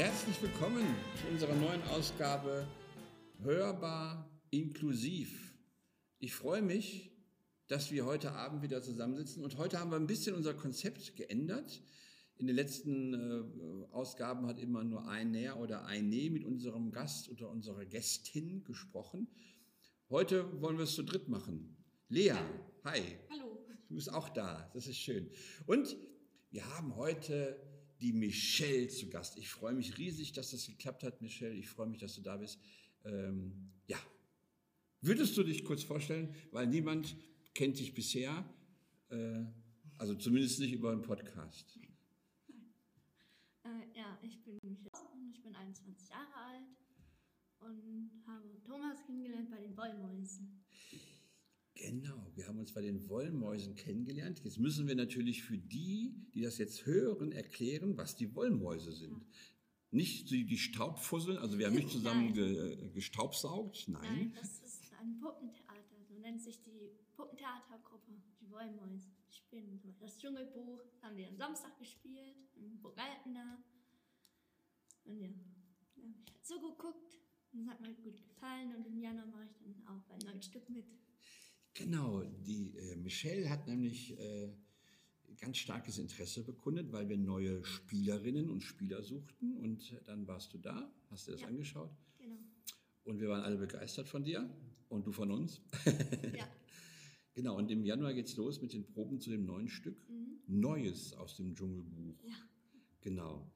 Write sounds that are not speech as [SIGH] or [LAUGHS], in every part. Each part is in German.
Herzlich willkommen zu unserer neuen Ausgabe Hörbar inklusiv. Ich freue mich, dass wir heute Abend wieder zusammensitzen und heute haben wir ein bisschen unser Konzept geändert. In den letzten äh, Ausgaben hat immer nur ein Näher oder ein Nee mit unserem Gast oder unserer Gästin gesprochen. Heute wollen wir es zu dritt machen. Lea, hi. Hallo. Du bist auch da, das ist schön. Und wir haben heute die Michelle zu Gast. Ich freue mich riesig, dass das geklappt hat, Michelle. Ich freue mich, dass du da bist. Ähm, ja, würdest du dich kurz vorstellen, weil niemand kennt dich bisher, äh, also zumindest nicht über einen Podcast. Äh, ja, ich bin Michelle und ich bin 21 Jahre alt und habe Thomas kennengelernt bei den Wollmäusen. Genau, wir haben uns bei den Wollmäusen kennengelernt. Jetzt müssen wir natürlich für die, die das jetzt hören, erklären, was die Wollmäuse sind. Nicht die, die Staubfusseln, also wir haben nicht zusammen ge, gestaubsaugt, nein. Nein, das ist ein Puppentheater, so nennt sich die Puppentheatergruppe, die Wollmäuse. Die spielen zum Beispiel das Dschungelbuch, haben wir am Samstag gespielt, in Burg Altena. Und ja, da habe ich halt so geguckt und es hat mir gut gefallen und im Januar mache ich dann auch bei neun Stück mit. Genau, die äh, Michelle hat nämlich äh, ganz starkes Interesse bekundet, weil wir neue Spielerinnen und Spieler suchten und äh, dann warst du da, hast dir das Ja. angeschaut Genau. und wir waren alle begeistert von dir und du von uns. Ja, [LAUGHS] Genau, und im Januar geht's los mit den Proben zu dem neuen Stück. Neues aus dem Dschungelbuch. ja, Genau.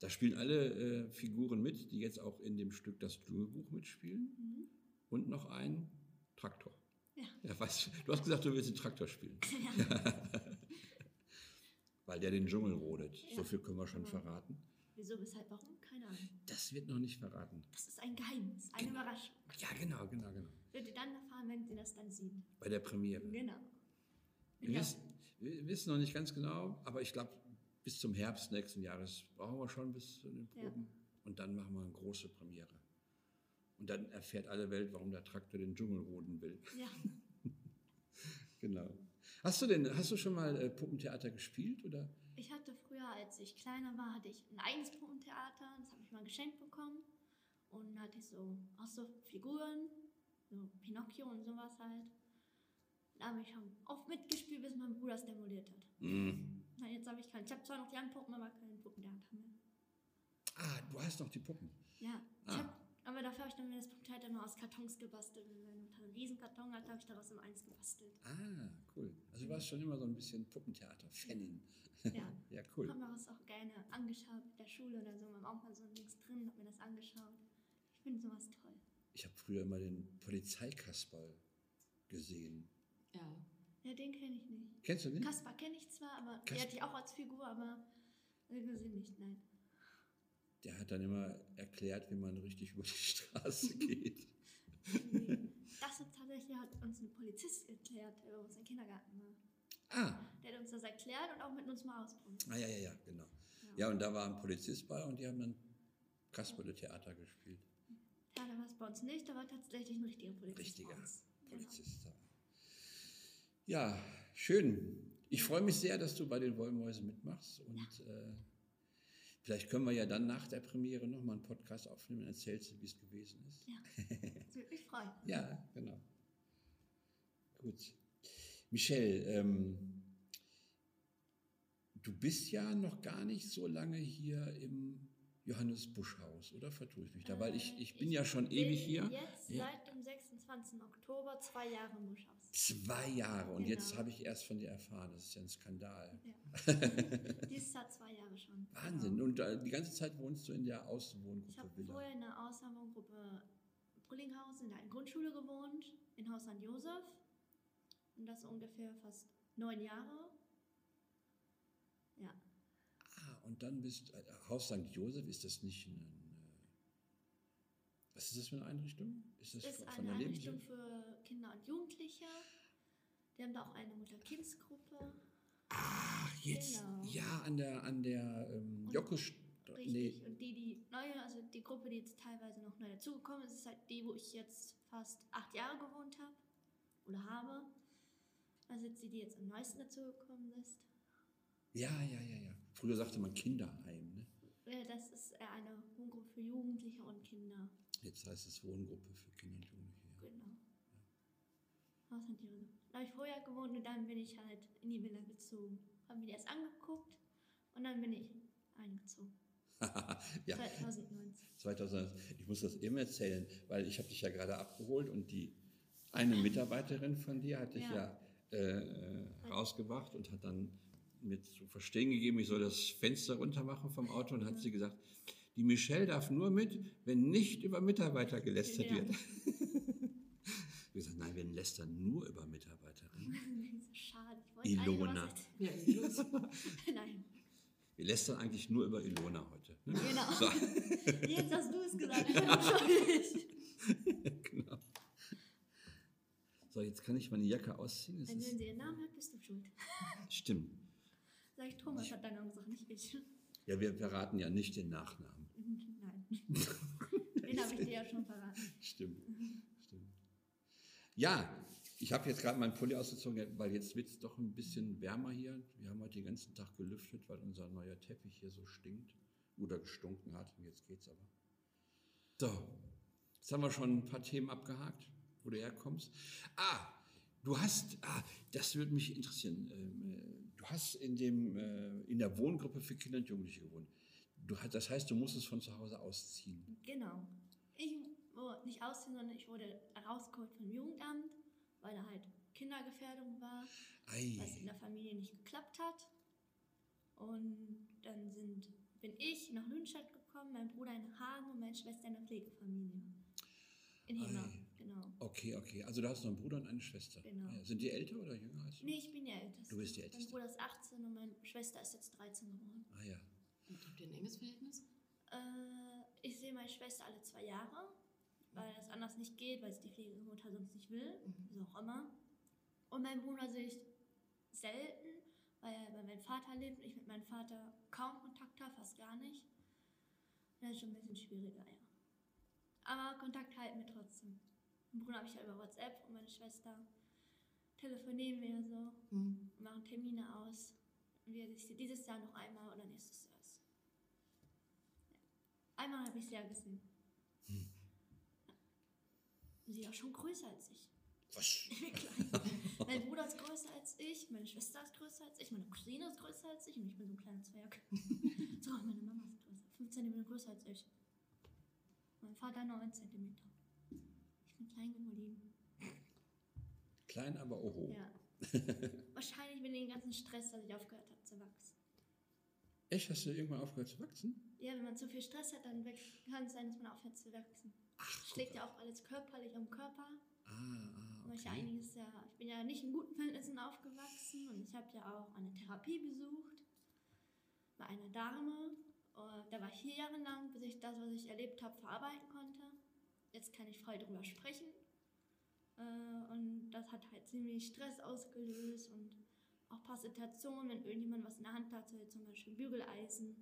Da spielen alle äh, Figuren mit, die jetzt auch in dem Stück das Dschungelbuch mitspielen. Und noch ein Traktor. Ja. Ja, was, du hast gesagt, du willst den Traktor spielen. [LAUGHS] [LAUGHS] Weil der den Dschungel rodet. So Ja. viel können wir schon verraten. Wieso, weshalb, warum? Keine Ahnung. Das wird noch nicht verraten. Das ist ein Geheimnis, eine Überraschung. Ja, genau, genau, genau. Wird ihr dann erfahren, wenn sie das dann sieht. Bei der Premiere. Genau. Wir, Ja. wissen, wir wissen noch nicht ganz genau, aber ich glaube, bis zum Herbst nächsten Jahres brauchen wir schon bis zu den Ja. Proben. Und dann machen wir eine große Premiere. Und dann erfährt alle Welt, warum der Traktor den Dschungel roden will. Ja, [LAUGHS] Genau. Hast du denn, hast du schon mal äh, Puppentheater gespielt oder? ich hatte früher, als ich kleiner war, hatte ich ein eigenes Puppentheater. Das habe ich mal geschenkt bekommen. Und da hatte ich so auch so Figuren, so Pinocchio und sowas halt. Da habe ich schon oft mitgespielt, bis mein Bruder es demoliert hat. Na, jetzt habe ich keinen. Ich habe zwar noch die Handpuppen, aber kein Puppentheater mehr. Ah, du hast noch die Puppen. Ja, ich Ah. Aber dafür habe ich dann mir das Puppentheater nur aus Kartons gebastelt. Wenn meine Mutter einen riesen Karton hat, habe ich daraus immer eins gebastelt. Ah, cool. Also du warst schon immer so ein bisschen Puppentheater-Fanin. Ja. [LAUGHS] ja, cool. habe mir das auch gerne angeschaut mit der Schule oder so. Wir haben auch mal so nichts drin, habe mir das angeschaut. Ich finde sowas toll. Ich habe früher immer den Polizeikasperl gesehen. Ja. Ja, den kenne ich nicht. Kennst du den? Kaspar kenne ich zwar, aber Kas- die hatte ich auch als Figur, aber irgendwie nicht, nein. Der hat dann immer erklärt, wie man richtig über die Straße [LAUGHS] geht. Das hat tatsächlich hat uns ein Polizist erklärt, der bei uns im Kindergarten war. Ah, Der hat uns das erklärt und auch mit uns mal ausprobiert. ah ja, ja, ja, genau. Ja, und da war ein Polizist bei und die haben dann Kasperle-Theater gespielt. Ja, da war es bei uns nicht, da war tatsächlich ein richtiger Polizist. Richtiger. Genau. Polizist. da. Ja, schön. Ich freue mich sehr, dass du bei den Wollmäusen mitmachst und äh, vielleicht können wir ja dann nach der Premiere nochmal einen Podcast aufnehmen und erzählst du, wie es gewesen ist. Ja, das [LAUGHS] würde mich freuen. Ja, genau. Gut. Michelle, ähm, du bist ja noch gar nicht so lange hier im Johannes Busch Haus, oder vertue ich mich da? Weil ich, ich bin ja schon bin ewig hier. Jetzt Ja. seit dem 26. Oktober zwei Jahre im Buschhaus. Zwei Jahre und Genau. jetzt habe ich erst von dir erfahren. Das ist ja ein Skandal. Ja. [LAUGHS] Dieses Jahr zwei Jahre schon. Wahnsinn. Genau. Und äh, die ganze Zeit wohnst du in der Ich Außenwohngruppe habe Villa. vorher in der Außenwohngruppe Brüllinghausen in der Grundschule gewohnt, in Haus St. Josef. Und das ungefähr fast neun Jahre. Ja, Ah, und dann bist äh, Haus St. Josef, ist das nicht ein. Äh, was ist das für eine Einrichtung? Ist das ist von- von eine Einrichtung für Kinder und Jugendliche. Die haben da auch eine Mutter-Kinds-Gruppe. Ach, jetzt. Genau. Ja, an der, an der ähm, Jokusch. Richtig. Nee, Und die, die neue, also die Gruppe, die jetzt teilweise noch neu dazugekommen ist, ist halt die, wo ich jetzt fast acht Jahre gewohnt habe oder habe. Also jetzt die, die jetzt am neuesten dazugekommen ist. ja, ja, ja, ja. Früher sagte man Kinderheim, ne? Äh, Das ist eine Wohngruppe für Jugendliche und Kinder. Jetzt heißt es Wohngruppe für Kinder und Jugendliche. Ja. Genau. Die? Da habe ich vorher gewohnt und dann bin ich halt in die Villa gezogen. Habe mir die erst angeguckt und dann bin ich eingezogen. [LAUGHS] ja, 2019. 2000, ich muss das eben erzählen, weil ich habe dich ja gerade abgeholt und die eine Mitarbeiterin von dir hatte ich ja, Ja. äh, rausgebracht und hat dann mir zu verstehen gegeben, ich soll das Fenster runter machen vom Auto und hat sie gesagt, die Michelle darf nur mit, wenn nicht über Mitarbeiter gelästert Ja. wird. [LAUGHS] Habe gesagt, nein, wir lästern nur über Mitarbeiterinnen. [LAUGHS] schade. Ich wollte Ilona. Ja. [LAUGHS] Nein. Wir lästern eigentlich nur über Ilona heute. Ne? Genau. So, Jetzt hast du es gesagt. Ich bin schuldig. genau. So, jetzt kann ich meine Jacke ausziehen. Es Wenn sie ihren Namen hat, bist du schuld. stimmt. Sag ich, Thomas hat Namen gesagt, nicht ich. Ja, wir verraten ja nicht den Nachnamen. Nein. [LAUGHS] Den habe ich dir ja schon verraten. Stimmt. Stimmt. Ja, ich habe jetzt gerade meinen Pulli ausgezogen, weil jetzt wird es doch ein bisschen wärmer hier. Wir haben heute den ganzen Tag gelüftet, weil unser neuer Teppich hier so stinkt oder gestunken hat. Und jetzt geht's aber. So, jetzt haben wir schon ein paar Themen abgehakt, wo du herkommst. Ah, du hast, ah, das würde mich interessieren. Ähm, äh, Du hast in, dem, äh, in der Wohngruppe für Kinder und Jugendliche gewohnt. Du, das heißt, du musstest von zu Hause ausziehen. Genau. Ich wurde nicht ausziehen, sondern ich wurde rausgeholt vom Jugendamt, weil da halt Kindergefährdung war, Ei. was in der Familie nicht geklappt hat. Und dann sind, bin ich nach Lünstadt gekommen, mein Bruder in Hagen und meine Schwester in der Pflegefamilie. In Hemau, Ei. genau. Okay, okay. Also du hast noch einen Bruder und eine Schwester. Genau. Ah ja. Sind die älter oder jünger als du? Nee, ich bin die Älteste. Du bist die Mein Älteste. Bruder ist 18 und meine Schwester ist jetzt 13 geworden. Ah ja. Und habt ihr ein enges Verhältnis? Äh, ich sehe meine Schwester alle zwei Jahre, weil das anders nicht geht, weil sie die Pflegemutter sonst nicht will, wieso auch immer. Und meinen Bruder sehe ich selten, weil er bei meinem Vater lebt und ich mit meinem Vater kaum Kontakt habe, fast gar nicht. Das ist schon ein bisschen schwieriger, ja. Aber Kontakt halten wir trotzdem. Meinen Bruder habe ich ja über WhatsApp und meine Schwester telefonieren wir so Hm. machen Termine aus. Wir ich sie dieses Jahr noch einmal oder nächstes Jahr. ist. Einmal habe ich sie ja gesehen. Und Sie ist auch schon größer als ich. Was? [LAUGHS] Mein Bruder ist größer als ich, meine Schwester ist größer als ich, meine Cousine ist größer als ich und ich bin so ein kleiner Zwerg. [LAUGHS] Sogar meine Mama ist größer. 5 cm größer als ich. Mein Vater 9 cm. Ich bin klein geblieben. Klein, aber oho. Ja. [LAUGHS] Wahrscheinlich wegen dem ganzen Stress, dass ich aufgehört habe zu wachsen. Echt? Hast du irgendwann aufgehört zu wachsen? Ja, wenn man zu viel Stress hat, dann kann es sein, dass man aufhört zu wachsen. Ach, Schlägt ja auch alles körperlich am Körper. Ah, ah, ich okay. einiges ja, ich bin ja nicht in guten Verhältnissen aufgewachsen und ich habe ja auch eine Therapie besucht bei einer Dame. Und da war ich vier Jahre lang, bis ich das, was ich erlebt habe, verarbeiten konnte. Jetzt kann ich frei drüber sprechen. Äh, Und das hat halt ziemlich Stress ausgelöst und auch ein paar Situationen, wenn irgendjemand was in der Hand hatte, zum Beispiel Bügeleisen,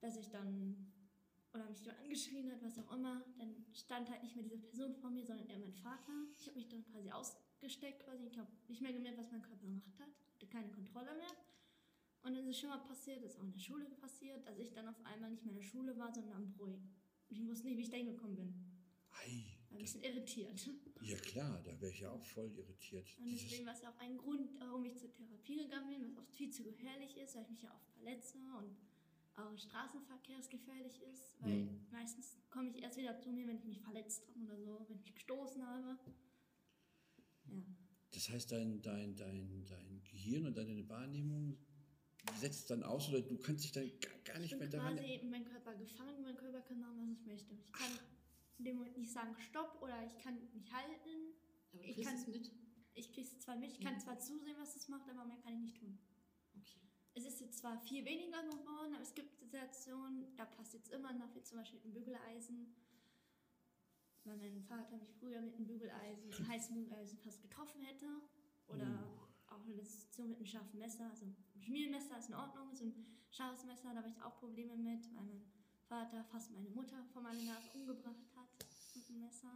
dass ich dann oder mich jemand angeschrien hat, was auch immer, dann stand halt nicht mehr diese Person vor mir, sondern eher mein Vater. Ich habe mich dann quasi ausgesteckt, quasi. Ich habe nicht mehr gemerkt, was mein Körper gemacht hat, hatte keine Kontrolle mehr. Und dann ist es schon mal passiert, das ist auch in der Schule passiert, dass ich dann auf einmal nicht mehr in der Schule war, sondern am Bräu. Und ich wusste nicht, wie ich da hingekommen bin. Ei, ein das, bisschen irritiert. ja klar, da wäre ich ja auch voll irritiert. Und Dieses, deswegen war es auch ein Grund, warum ich zur Therapie gegangen bin, was oft viel zu gefährlich ist, weil ich mich ja oft verletze und auch im Straßenverkehr es gefährlich ist, weil Mhm. meistens komme ich erst wieder zu mir, wenn ich mich verletzt habe oder so, wenn ich mich gestoßen habe. Ja. das heißt, dein, dein, dein, dein Gehirn und deine Wahrnehmung setzt dann aus oder du kannst dich dann gar, gar Ich nicht mehr bin daran... quasi in meinem Körper gefangen, mein Körper kann machen, was ich möchte. Ich kann in dem Moment nicht sagen Stopp oder ich kann mich halten. Aber du Ich kriegst kann- es mit? Ich kriege es zwar mit, ich kann Mhm. zwar zusehen, was es macht, aber mehr kann ich nicht tun. Okay. Es ist jetzt zwar viel weniger geworden, aber es gibt Situationen, da passt jetzt immer noch, wie zum Beispiel mit dem Bügeleisen. Weil mein Vater mich früher mit einem Bügeleisen, einem heißen Bügeleisen fast getroffen hätte. Auch eine Situation mit einem scharfen Messer. Also ein Schmiermesser ist in Ordnung, so ein scharfes Messer, da habe ich auch Probleme mit, weil mein Vater fast meine Mutter vor meiner Nase umgebracht hat mit einem Messer.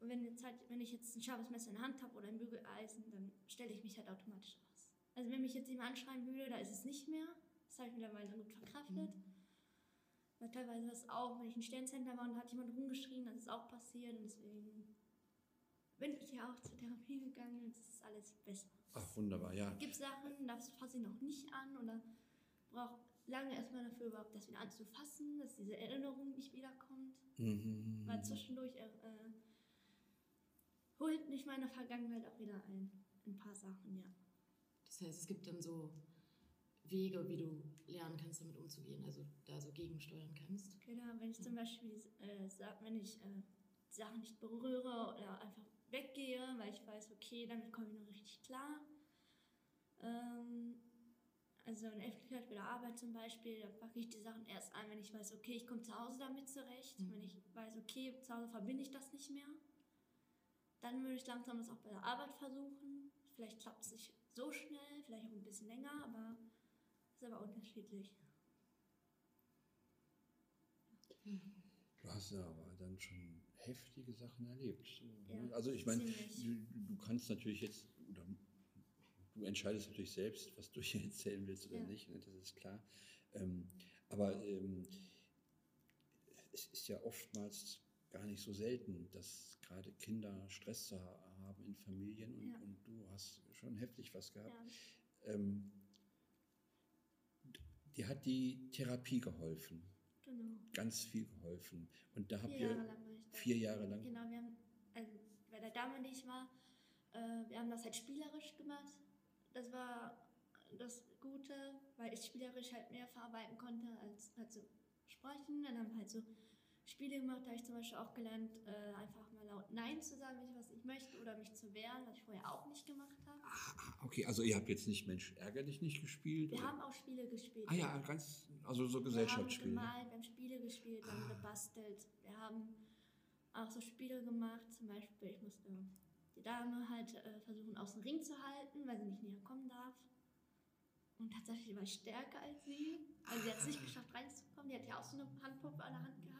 Und wenn, jetzt halt, wenn ich jetzt ein scharfes Messer in der Hand habe oder ein Bügeleisen, dann stelle ich mich halt automatisch aus. Also wenn mich jetzt jemand anschreien würde, da ist es nicht mehr. Das habe ich mittlerweile gut verkraftet. Weil teilweise war es auch, wenn ich im Sterncenter war und da hat jemand rumgeschrien, das ist auch passiert und deswegen bin ich ja auch zur Therapie gegangen und es ist alles besser. Ach, wunderbar, ja. Es gibt Sachen, das fasse ich noch nicht an oder brauche lange erstmal dafür überhaupt das wieder anzufassen, dass diese Erinnerung nicht wiederkommt. Mhm. Weil zwischendurch äh, holt mich meine Vergangenheit auch wieder ein. Ein paar Sachen, ja. Das heißt, es gibt dann so Wege, wie du lernen kannst, damit umzugehen, also da so gegensteuern kannst. Genau, wenn ich zum Beispiel äh, sag, wenn ich äh, Sachen nicht berühre oder einfach weggehe, weil ich weiß, okay, damit komme ich noch richtig klar. Ähm, also in Öffentlichkeit bei der Arbeit zum Beispiel, da packe ich die Sachen erst ein, wenn ich weiß, okay, ich komme zu Hause damit zurecht. Mhm. Wenn ich weiß, okay, zu Hause verbinde ich das nicht mehr. Dann würde ich langsam das auch bei der Arbeit versuchen. Vielleicht klappt es nicht so schnell, vielleicht auch ein bisschen länger, aber ist aber unterschiedlich. Du hast ja aber dann schon heftige Sachen erlebt. So, Ja, ne? also ich meine, du, du kannst natürlich jetzt, oder du entscheidest natürlich selbst, was du hier [LAUGHS] erzählen willst oder Ja. nicht, ne? das ist klar. Ähm, aber ähm, es ist ja oftmals gar nicht so selten, dass gerade Kinder Stress haben in Familien und, Ja. und du hast schon heftig was gehabt. Ähm, dir hat die Therapie geholfen, genau. ganz viel geholfen. Und da habt Vier ihr Jahre lang war ich da. vier Jahre lang. Genau, wir haben, also bei der Dame, die ich war, äh, wir haben das halt spielerisch gemacht. Das war das Gute, weil ich spielerisch halt mehr verarbeiten konnte als halt so sprechen. Dann haben wir halt so Spiele gemacht, da habe ich zum Beispiel auch gelernt, äh, einfach mal laut Nein zu sagen, wenn ich was nicht möchte oder mich zu wehren, was ich vorher auch nicht gemacht habe. Ah, Okay, also ihr habt jetzt nicht Mensch ärger dich nicht gespielt? Wir oder? haben auch Spiele gespielt. ah ja, ganz, also so Wir haben Gesellschaftsspiele. gemalt, wir haben Spiele gespielt, wir haben Ah. gebastelt. Wir haben auch so Spiele gemacht, zum Beispiel, ich musste die Dame halt äh, versuchen, aus dem Ring zu halten, weil sie nicht näher kommen darf. Und tatsächlich war ich stärker als sie. Also sie hat es nicht geschafft reinzukommen. Die hat ja auch so eine Handpuppe an der Hand gehabt.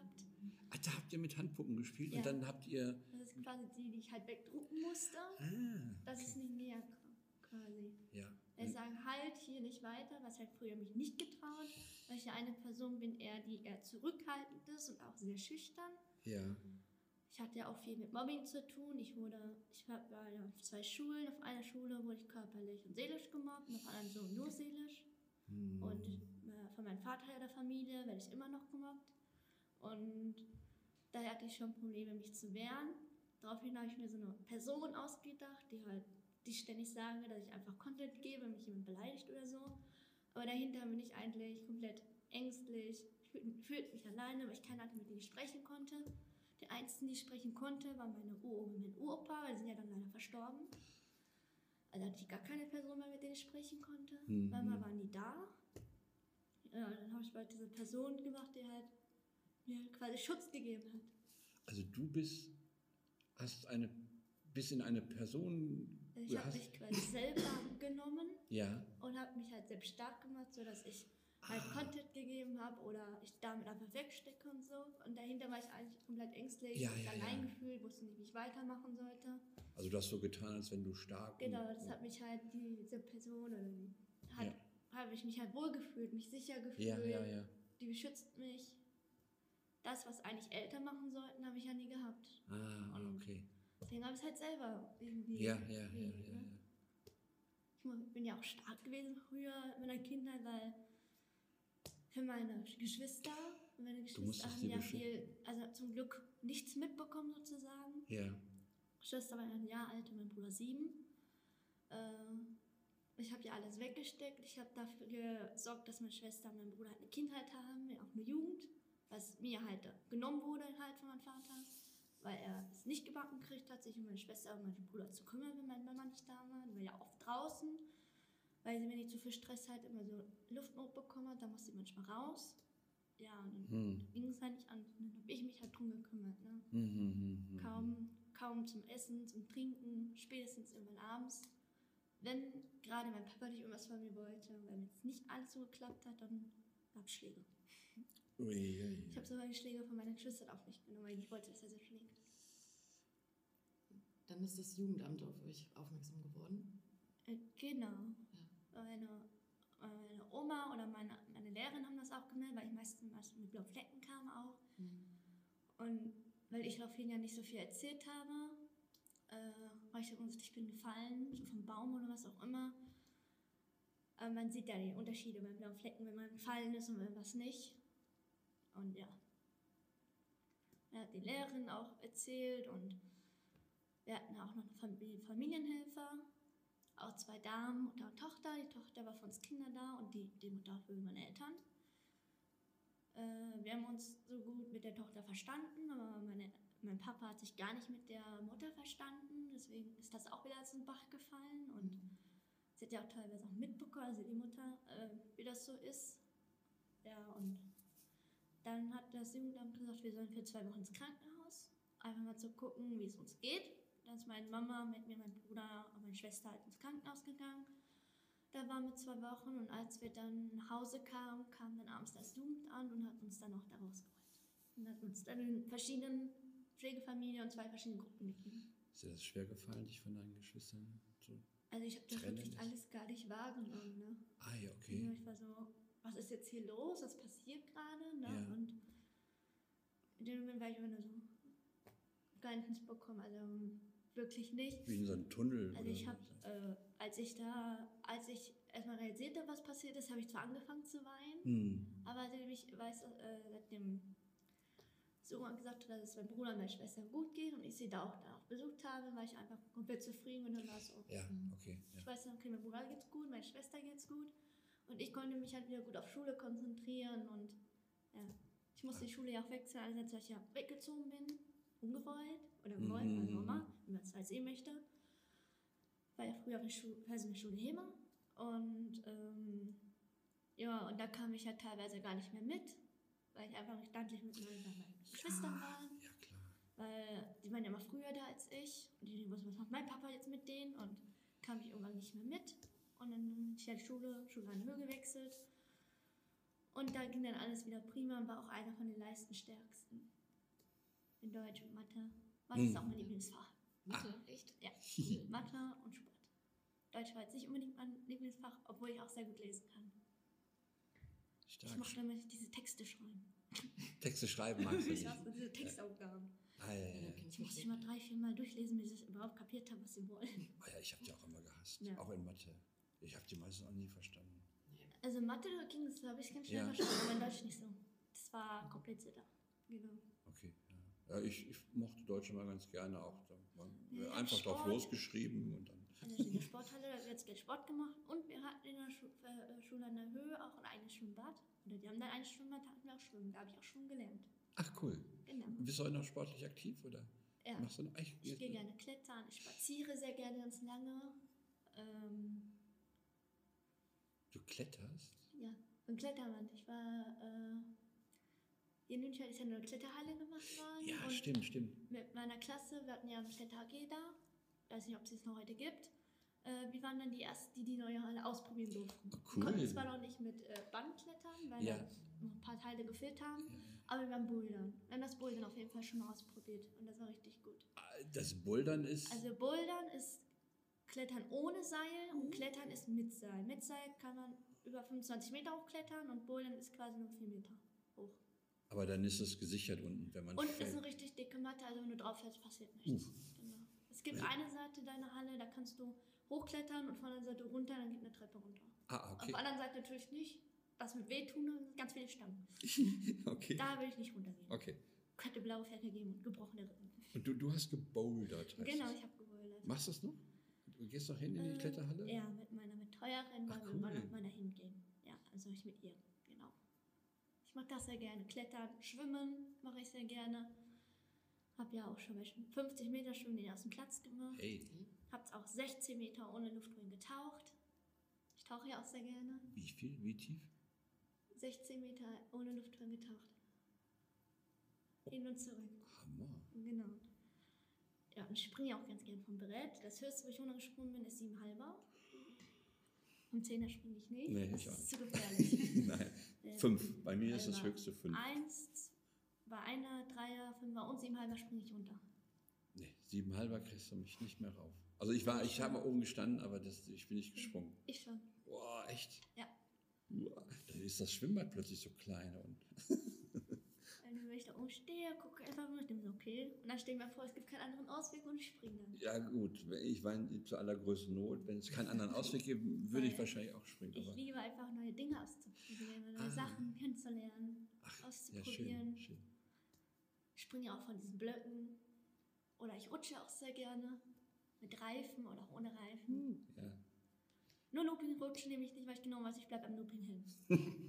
Ah, da habt ihr mit Handpuppen gespielt Ja. und dann habt ihr. Das ist quasi die, die ich halt wegdrucken musste, Ah, dass es nicht näher kam, quasi. ja. Ich sagen, halt hier nicht weiter, was halt früher mich nicht getraut, weil ich ja eine Person bin, eher die eher zurückhaltend ist und auch sehr schüchtern. Ja. Ich hatte ja auch viel mit Mobbing zu tun. Ich wurde, ich war auf zwei Schulen. Auf einer Schule wurde ich körperlich und seelisch gemobbt und auf einer so nur seelisch. Hm. Und äh, von meinem Vater der Familie werde ich immer noch gemobbt. Und daher hatte ich schon Probleme, mich zu wehren. Daraufhin habe ich mir so eine Person ausgedacht, die halt, die ständig sage, dass ich einfach Content gebe, wenn mich jemand beleidigt oder so. Aber dahinter bin ich eigentlich komplett ängstlich. Ich fühl- fühlte mich alleine, weil ich keinen hatte, mit ich sprechen konnte. Der einzige, die ich sprechen konnte, war meine Uroma und mein Uropa, weil sie sind ja dann leider verstorben. Also hatte ich gar keine Person mehr, mit der ich sprechen konnte. Mhm. Mama war nie da. Ja, dann habe ich bald diese Person gemacht, die halt mir quasi Schutz gegeben hat. Also du bist, hast eine, bist in eine Person. Also ich habe mich quasi selber [COUGHS] genommen ja. und habe mich halt selbst stark gemacht, sodass ich halt Ah. Content gegeben habe oder ich damit einfach wegstecke und so. Und dahinter war ich eigentlich komplett ängstlich, Ja, mich ja, allein ja. gefühlt, wusste nicht, wie ich weitermachen sollte. Also du hast so getan, als wenn du stark. Genau, das hat mich halt diese Person hat, Ja. habe ich mich halt wohlgefühlt, mich sicher gefühlt. Ja, ja, ja. Die beschützt mich. Das, was eigentlich Eltern machen sollten, habe ich ja nie gehabt. Ah, Und okay. Deswegen habe ich es halt selber irgendwie. Ja, ja, ja, ja. gefühlt, ja. ne? Ich bin ja auch stark gewesen früher in meiner Kindheit, weil für meine Geschwister, meine Geschwister haben ja viel, also zum Glück nichts mitbekommen sozusagen. Ja. Schwester war ein Jahr alt und mein Bruder sieben. Äh, ich habe ja alles weggesteckt. Ich habe dafür gesorgt, dass meine Schwester und mein Bruder halt eine Kindheit haben, ja auch eine Jugend, was mir halt genommen wurde halt von meinem Vater, weil er es nicht gebacken gekriegt hat, sich um meine Schwester und meinen Bruder zu kümmern, wenn meine Mama nicht da war. Die war ja oft draußen, weil sie, wenn die zu viel Stress hat, immer so Luftnot bekommen hat, dann musste sie manchmal raus. Ja, und dann Hm. ging es halt nicht an. Dann habe ich mich halt drum gekümmert. Ne? Hm, hm, hm, hm. kaum, kaum zum Essen, zum Trinken, spätestens irgendwann abends. Wenn gerade mein Papa nicht irgendwas von mir wollte, weil jetzt nicht alles so geklappt hat, dann gab es Schläge. Ui, ui, ui. Ich habe sogar die Schläge von meiner Schwester auf mich genommen, weil ich wollte, dass er sie schlägt. Dann ist das Jugendamt auf euch aufmerksam geworden. Äh, genau. Meine, meine Oma oder meine, meine Lehrerin haben das auch gemeldet, weil ich meistens mit blauen Flecken kam auch. Mhm. Und weil ich auf jeden ja nicht so viel erzählt habe, äh, weil ich gesagt, ich bin gefallen, so vom Baum oder was auch immer. Aber man sieht ja die Unterschiede bei blauen Flecken, wenn man gefallen ist und wenn was nicht. Und ja. Er hat die Lehrerin auch erzählt und wir hatten auch noch eine Familie, Familienhelfer, auch zwei Damen, Mutter und Tochter. Die Tochter war für uns Kinder da und die, die Mutter für meine Eltern. Äh, wir haben uns so gut mit der Tochter verstanden, aber meine, mein Papa hat sich gar nicht mit der Mutter verstanden. Deswegen ist das auch wieder zum Bach gefallen. Und sie hat ja auch teilweise auch mitbekommen, also die Mutter, äh, wie das so ist. Ja, und dann hat das Jugendamt gesagt, wir sollen für zwei Wochen ins Krankenhaus. Einfach mal zu gucken, wie es uns geht. Dann ist meine Mama mit mir, mein Bruder und meine Schwester halt ins Krankenhaus gegangen. Da waren wir zwei Wochen und als wir dann nach Hause kamen, kam dann abends das Jugendamt an und hat uns dann auch da rausgeholt. Und hat uns dann in verschiedenen Pflegefamilien und zwei verschiedenen Gruppen gegeben. Ist dir das schwer gefallen, dich von deinen Geschwistern zu. Also ich habe das wirklich alles gar nicht wahrgenommen. Ne? Ah, ja, Ja, okay. Ich war so, was ist jetzt hier los? Was passiert gerade? Ne? Ja. Und in dem Moment war ich immer nur so, gar nicht mitbekommen. Also wirklich nicht. Wie in so einem Tunnel. Also ich habe, äh, als ich da, als ich erstmal realisierte, was passiert ist, habe ich zwar angefangen zu weinen, Hm. aber seitdem ich weiß, äh, seitdem so gesagt hat, dass es meinem Bruder und meiner Schwester gut geht und ich sie da auch, da auch besucht habe, war ich einfach komplett zufrieden und dann war es so. Ja, Mhm. okay. Ja. Ich weiß dann, okay, mein Bruder geht's gut, meine Schwester geht's gut. Und ich konnte mich halt wieder gut auf Schule konzentrieren und ja. Ich musste die Schule ja auch wechseln, weil ich ja weggezogen bin, ungewollt oder gewollt, Mhm. meine Mama, wie man es halt sehen möchte. War ja früher auf der Schule, also in der Schule Hema. Und ähm, ja, und da kam ich halt teilweise gar nicht mehr mit, weil ich einfach nicht standlich mit meinen, Geschwistern war. Ja, klar. Weil die waren ja immer früher da als ich. Und die, was macht mein Papa jetzt mit denen? Und kam ich irgendwann nicht mehr mit. Und dann bin ich halt Schule, Schule an Höhe gewechselt. Und da ging dann alles wieder prima und war auch einer von den leistensstärksten. In Deutsch und Mathe. Mathe ist Mhm. auch mein Lieblingsfach. Mathe? Echt? Ja. [LAUGHS] Mathe und Sport. Deutsch war jetzt nicht unbedingt mein Lieblingsfach, obwohl ich auch sehr gut lesen kann. Ich Stark. mochte damit diese Texte schreiben. [LAUGHS] Texte schreiben magst du Ich nicht. hasse diese Textaufgaben. Ah, ja, ja, Ja, da kenn Ich immer drei, vier Mal durchlesen, bis ich überhaupt kapiert habe, was sie wollen. Ah, ja, ich habe die auch immer gehasst. Ja. Auch in Mathe. Ich habe die meistens auch nie verstanden. Also Mathe ging es, glaube ich, ganz schnell Ja. verstanden, aber in Deutsch nicht so. Das war komplizierter. Genau. Okay. Ja, ja ich, ich mochte Deutsch immer ganz gerne auch. Da Ja, einfach drauf losgeschrieben und dann. Also in der Sporthalle, da wird jetzt Sport gemacht und wir hatten in der Schu äh, Schule an der Höhe auch ein eigenes Schwimmbad. Oder die haben dann ein Schwimmbad, da hatten wir auch Schwimmen. Da habe ich auch schon gelernt. Ach cool. Genau. Bist du heute noch sportlich aktiv oder? Ja. Machst du noch? Ich, Ich gehe gerne klettern, ich spaziere sehr gerne ganz lange. Ähm, kletterst? ja, und Kletterwand. Ich war, äh, in München ist ja eine Kletterhalle gemacht worden. Ja, stimmt, stimmt. mit meiner Klasse, wir hatten ja eine Kletter AG da, weiß nicht, ob es es noch heute gibt. Äh, wir waren dann die ersten, die die neue Halle ausprobieren durften. Oh, Wir cool. konnten zwar noch nicht mit äh, Bandklettern, weil Ja. noch ein paar Teile gefehlt haben, aber wir haben Bouldern. Wir haben das Bouldern auf jeden Fall schon mal ausprobiert und das war richtig gut. Das Bouldern ist. Also Bouldern ist Klettern ohne Seil und Klettern ist mit Seil. Mit Seil kann man über 25 Meter hochklettern und Bouldern ist quasi nur 4 Meter hoch. aber dann ist es gesichert unten, wenn man Und ist fällt. eine richtig dicke Matte, also wenn du drauf fällst, passiert nichts. Uff. Genau. Es gibt Ja. eine Seite deiner Halle, da kannst du hochklettern und von der Seite runter, dann geht eine Treppe runter. Ah, Auf okay. der anderen Seite natürlich nicht. Das mit wehtun und ganz viele Stangen. [LAUGHS] okay. Da will ich nicht runtergehen. Okay. Könnte blaue Flecke geben und gebrochene Rippen. Und du, du hast gebouldert, heißt Genau, es. ich habe gebouldert. Machst du das noch? Du gehst noch hin in die Äh, Kletterhalle? Ja, mit meiner Betreuerin Ach, wollen wir cool. noch mal dahin gehen. Ja, also ich mit ihr, genau. Ich mag das sehr gerne. Klettern, schwimmen mache ich sehr gerne. Hab ja auch schon bei 50 Meter Schwimmen den ersten Platz gemacht. Hey, Hab's auch 16 Meter ohne Luftruhen getaucht. Ich tauche ja auch sehr gerne. wie viel? Wie tief? 16 Meter ohne Luftruhen getaucht. Hin und zurück. Hammer. Genau. Ja, und ich springe ja auch ganz gern vom Brett. Das höchste, wo ich runtergesprungen bin, ist 7,5er. Vom 10er springe ich nicht. Nee, das ich auch ist zu gefährlich. [LAUGHS] Nein. Ja. Fünf. Bei mir ist das höchste fünf. Eins, bei einer, Dreier, Fünfer und 7,5er springe ich runter. Nee, sieben halber kriegst du mich nicht mehr rauf. Also ich war, ich habe oben gestanden, aber das, ich bin nicht gesprungen. Ich schon. Boah, echt? Ja. Wow. ist das Schwimmbad plötzlich so klein? Und [LAUGHS] ich da oben stehe, gucke einfach nur, ich denke so, okay. Und dann stehen wir vor, es gibt keinen anderen Ausweg und ich springe dann. ja gut, ich weine zur allergrößten Not. Wenn es keinen anderen Ausweg gibt, [LAUGHS] würde ich wahrscheinlich auch springen. Ich liebe einfach neue Dinge auszuprobieren, neue Ah. Sachen kennenzulernen, ach, ja, auszuprobieren. schön, schön. Ich springe auch von diesen Blöcken. Oder ich rutsche auch sehr gerne. Mit Reifen oder auch ohne Reifen. Ja. Nur Looping rutschen nehme ich nicht, weil ich genau weiß, ich bleibe am Looping hin.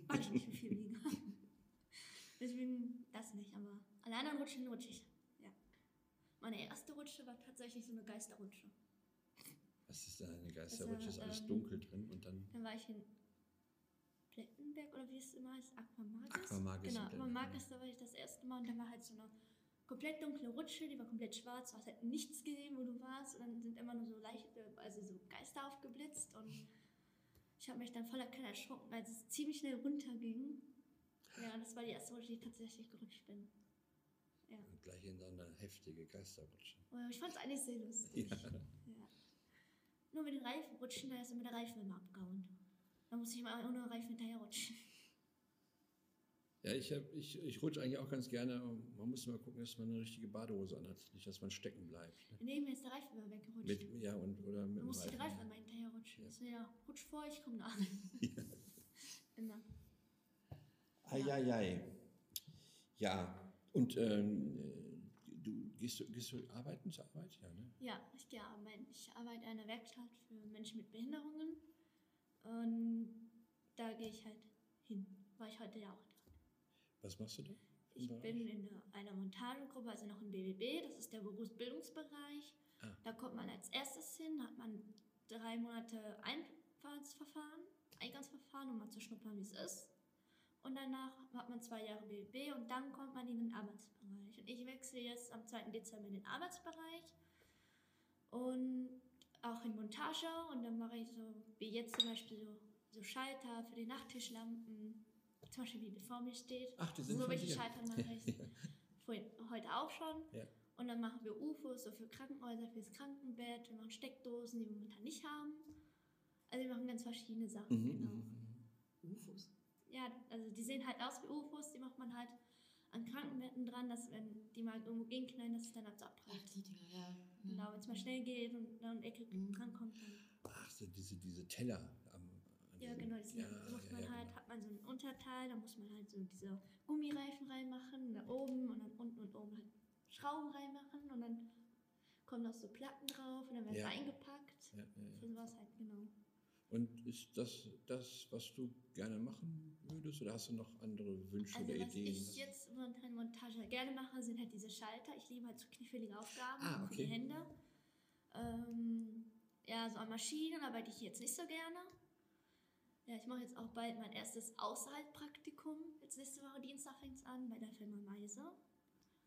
weil ich nicht viel wiege. Deswegen das nicht, aber alle anderen Rutschen rutsche ich. Ja. Meine erste Rutsche war tatsächlich so eine Geisterrutsche. Was ist da eine Geisterrutsche? Ist alles ähm, dunkel drin und dann. Dann war ich in Plettenberg oder wie es immer heißt, Aquamagis. Aquamagis Genau, Aquamagis, da war ich das erste Mal und da war halt so eine komplett dunkle Rutsche, die war komplett schwarz, du hast halt nichts gesehen, wo du warst und dann sind immer nur so leichte, also so Geister aufgeblitzt und ich habe mich dann voller Keller erschrocken, als es ziemlich schnell runterging. Ja, das war die erste Rutsche, die ich tatsächlich gerutscht bin. Ja. Und gleich in so eine heftige Geisterrutsche. Aber Ich fand es eigentlich sehr lustig. Ja. Ja. Nur mit den Reifen rutschen, da ist immer der Reifen immer abgehauen. Da muss ich mal ohne Reifen hinterher rutschen. Ja, ich, hab, ich, ich rutsche eigentlich auch ganz gerne. Man muss mal gucken, dass man eine richtige Badehose anhat, nicht, dass man stecken bleibt. Ne? Neben mir ist der Reifen immer weggerutscht. Mit, ja, und, oder mit Man muss die Reifen. Immer hinterher rutschen. Ja. Ist ja, rutsch vor, ich komme nach. [LAUGHS] Immer. Eieiei. Ja, und ähm, äh, du gehst, du gehst du arbeiten zur Arbeit? Ja, ne? Ja, ich gehe arbeiten. Ich arbeite in einer Werkstatt für Menschen mit Behinderungen. Und da gehe ich halt hin. War ich heute ja auch da. Was machst du da? Ich Bereich? bin in einer- einer Montagegruppe, also noch im BBB, das ist der Berufsbildungsbereich. Ah. Da kommt man als erstes hin, hat man drei Monate Einfahrtsverfahren, Eingangsverfahren, um mal zu schnuppern, wie es ist. Und danach hat man zwei Jahre BBB und dann kommt man in den Arbeitsbereich. Und ich wechsle jetzt am 2. Dezember in den Arbeitsbereich und auch in Montage und dann mache ich so, wie jetzt zum Beispiel so, so Schalter für die Nachttischlampen, zum Beispiel wie die vor mir steht. Ach, die sind so welche. Schalter mache [LAUGHS] ich vorhin, heute auch schon. Ja. Und dann machen wir UFOs, so für Krankenhäuser, fürs Krankenbett. Wir machen Steckdosen, die wir momentan nicht haben. Also wir machen ganz verschiedene Sachen, Mhm, genau. Mhm. Ja, also die sehen halt aus wie UFOs, die macht man halt an Krankenbetten dran, dass wenn die mal irgendwo gegenknallen, dass es dann halt so Ach, abprallt. die Dinger, ja. Genau, wenn es mal schnell geht und da eine Ecke Mhm. drankommt, dann Ach, so diese, diese Teller. Am, Ja, genau, das ja, macht ja, man ja, halt, genau. hat man so ein Unterteil, da muss man halt so diese Gummireifen reinmachen, da oben und dann unten und oben halt Schrauben reinmachen und dann kommen noch so Platten drauf und dann werden Ja. sie eingepackt. Ja, ja, ja. Für sowas halt, genau. Und ist das das, was du gerne machen würdest? Oder hast du noch andere Wünsche Also oder was Ideen? ich jetzt momentan Montage gerne mache, sind halt diese Schalter. Ich liebe halt so knifflige Aufgaben Ah, für die okay. Hände. Ähm, ja, so an Maschinen arbeite ich jetzt nicht so gerne. Ja, ich mache jetzt auch bald mein erstes Außerhalb-Praktikum. Jetzt nächste Woche Dienstag fängt es an bei der Firma Meise.